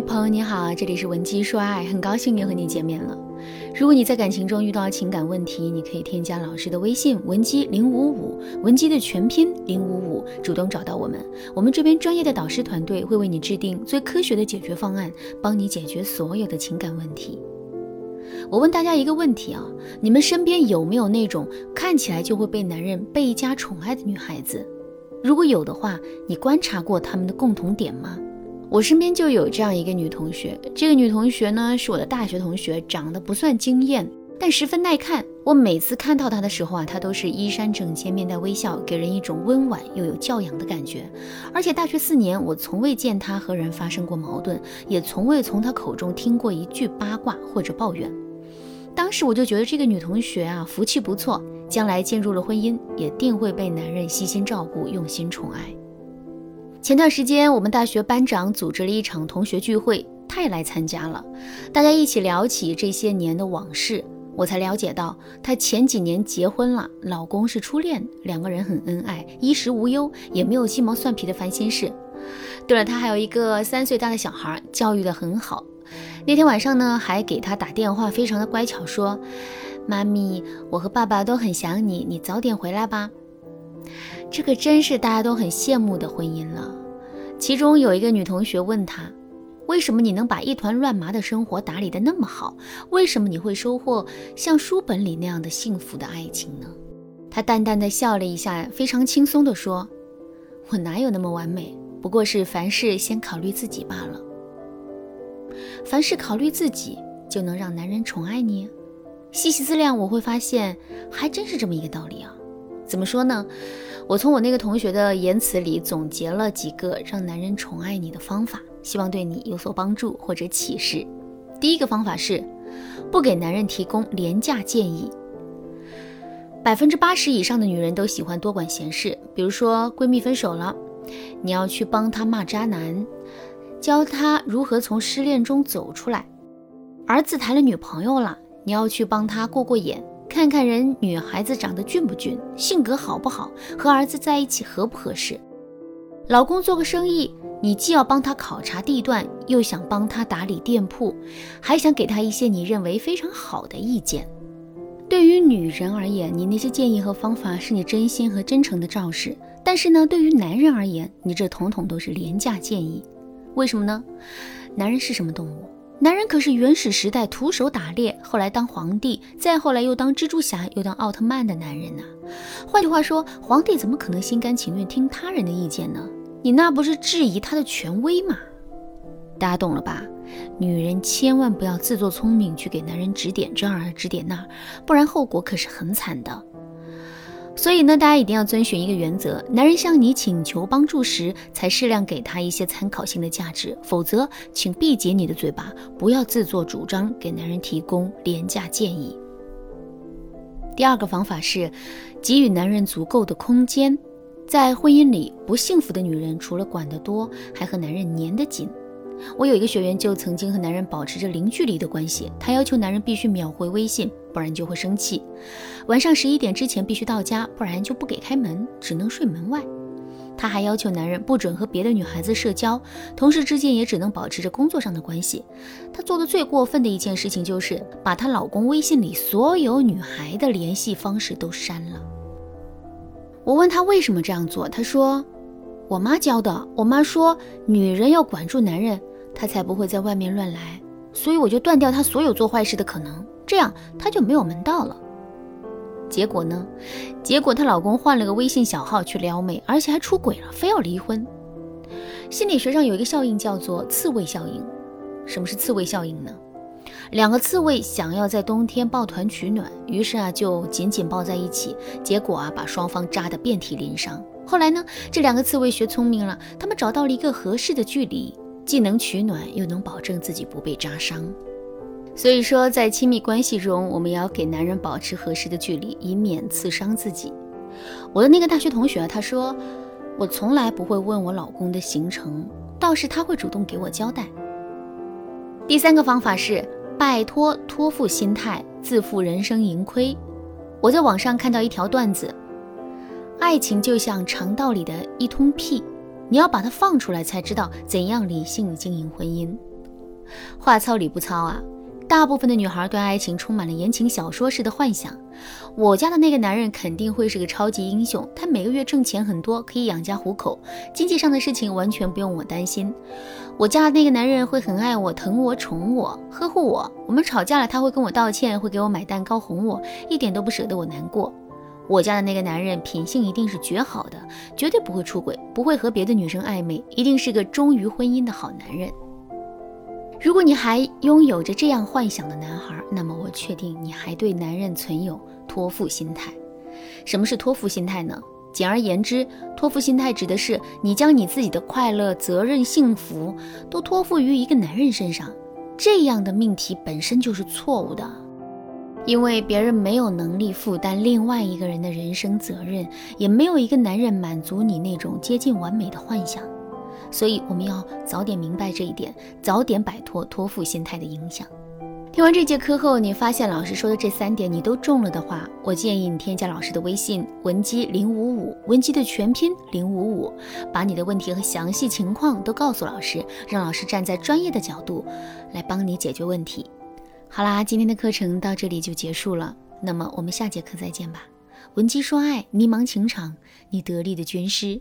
朋友你好，这里是文姬说爱，很高兴又和你见面了。如果你在感情中遇到情感问题，你可以添加老师的微信文姬零五五，文姬的全拼零五五，主动找到我们，我们这边专业的导师团队会为你制定最科学的解决方案，帮你解决所有的情感问题。我问大家一个问题啊，你们身边有没有那种看起来就会被男人倍加宠爱的女孩子？如果有的话，你观察过他们的共同点吗？我身边就有这样一个女同学，这个女同学呢是我的大学同学，长得不算惊艳，但十分耐看。我每次看到她的时候啊，她都是衣衫整洁，面带微笑，给人一种温婉又有教养的感觉。而且大学四年，我从未见她和人发生过矛盾，也从未从她口中听过一句八卦或者抱怨。当时我就觉得这个女同学啊，福气不错，将来进入了婚姻，也定会被男人悉心照顾，用心宠爱。前段时间，我们大学班长组织了一场同学聚会，他也来参加了。大家一起聊起这些年的往事，我才了解到，他前几年结婚了，老公是初恋，两个人很恩爱，衣食无忧，也没有鸡毛蒜皮的烦心事。对了，他还有一个三岁大的小孩，教育的很好。那天晚上呢，还给他打电话，非常的乖巧，说：“妈咪，我和爸爸都很想你，你早点回来吧。”这个真是大家都很羡慕的婚姻了。其中有一个女同学问他：“为什么你能把一团乱麻的生活打理得那么好？为什么你会收获像书本里那样的幸福的爱情呢？”他淡淡的笑了一下，非常轻松地说：“我哪有那么完美？不过是凡事先考虑自己罢了。凡事考虑自己，就能让男人宠爱你。细细思量，我会发现还真是这么一个道理啊。怎么说呢？”我从我那个同学的言辞里总结了几个让男人宠爱你的方法，希望对你有所帮助或者启示。第一个方法是，不给男人提供廉价建议。百分之八十以上的女人都喜欢多管闲事，比如说闺蜜分手了，你要去帮她骂渣男，教她如何从失恋中走出来；儿子谈了女朋友了，你要去帮他过过眼。看看人女孩子长得俊不俊，性格好不好，和儿子在一起合不合适。老公做个生意，你既要帮他考察地段，又想帮他打理店铺，还想给他一些你认为非常好的意见。对于女人而言，你那些建议和方法是你真心和真诚的照示；但是呢，对于男人而言，你这统统都是廉价建议。为什么呢？男人是什么动物？男人可是原始时代徒手打猎，后来当皇帝，再后来又当蜘蛛侠，又当奥特曼的男人呢。换句话说，皇帝怎么可能心甘情愿听他人的意见呢？你那不是质疑他的权威吗？大家懂了吧？女人千万不要自作聪明去给男人指点这儿指点那儿，不然后果可是很惨的。所以呢，大家一定要遵循一个原则：男人向你请求帮助时，才适量给他一些参考性的价值，否则，请闭紧你的嘴巴，不要自作主张给男人提供廉价建议。第二个方法是，给予男人足够的空间。在婚姻里，不幸福的女人除了管得多，还和男人粘得紧。我有一个学员就曾经和男人保持着零距离的关系，她要求男人必须秒回微信，不然就会生气。晚上十一点之前必须到家，不然就不给开门，只能睡门外。她还要求男人不准和别的女孩子社交，同事之间也只能保持着工作上的关系。她做的最过分的一件事情就是把她老公微信里所有女孩的联系方式都删了。我问她为什么这样做，她说。我妈教的，我妈说女人要管住男人，他才不会在外面乱来，所以我就断掉他所有做坏事的可能，这样他就没有门道了。结果呢？结果她老公换了个微信小号去撩妹，而且还出轨了，非要离婚。心理学上有一个效应叫做刺猬效应。什么是刺猬效应呢？两个刺猬想要在冬天抱团取暖，于是啊就紧紧抱在一起，结果啊把双方扎得遍体鳞伤。后来呢，这两个刺猬学聪明了，他们找到了一个合适的距离，既能取暖，又能保证自己不被扎伤。所以说，在亲密关系中，我们也要给男人保持合适的距离，以免刺伤自己。我的那个大学同学，他说，我从来不会问我老公的行程，倒是他会主动给我交代。第三个方法是拜托托付心态，自负人生盈亏。我在网上看到一条段子。爱情就像肠道里的一通屁，你要把它放出来才知道怎样理性经营婚姻。话糙理不糙啊。大部分的女孩对爱情充满了言情小说式的幻想。我家的那个男人肯定会是个超级英雄，他每个月挣钱很多，可以养家糊口，经济上的事情完全不用我担心。我家的那个男人会很爱我、疼我、宠我、呵护我。我们吵架了，他会跟我道歉，会给我买蛋糕哄我，一点都不舍得我难过。我家的那个男人品性一定是绝好的，绝对不会出轨，不会和别的女生暧昧，一定是个忠于婚姻的好男人。如果你还拥有着这样幻想的男孩，那么我确定你还对男人存有托付心态。什么是托付心态呢？简而言之，托付心态指的是你将你自己的快乐、责任、幸福都托付于一个男人身上。这样的命题本身就是错误的，因为别人没有能力负担另外一个人的人生责任，也没有一个男人满足你那种接近完美的幻想。所以我们要早点明白这一点，早点摆脱托付心态的影响。听完这节课后，你发现老师说的这三点你都中了的话，我建议你添加老师的微信文姬零五五，文姬的全拼零五五，把你的问题和详细情况都告诉老师，让老师站在专业的角度来帮你解决问题。好啦，今天的课程到这里就结束了，那么我们下节课再见吧。文姬说爱，迷茫情场，你得力的军师。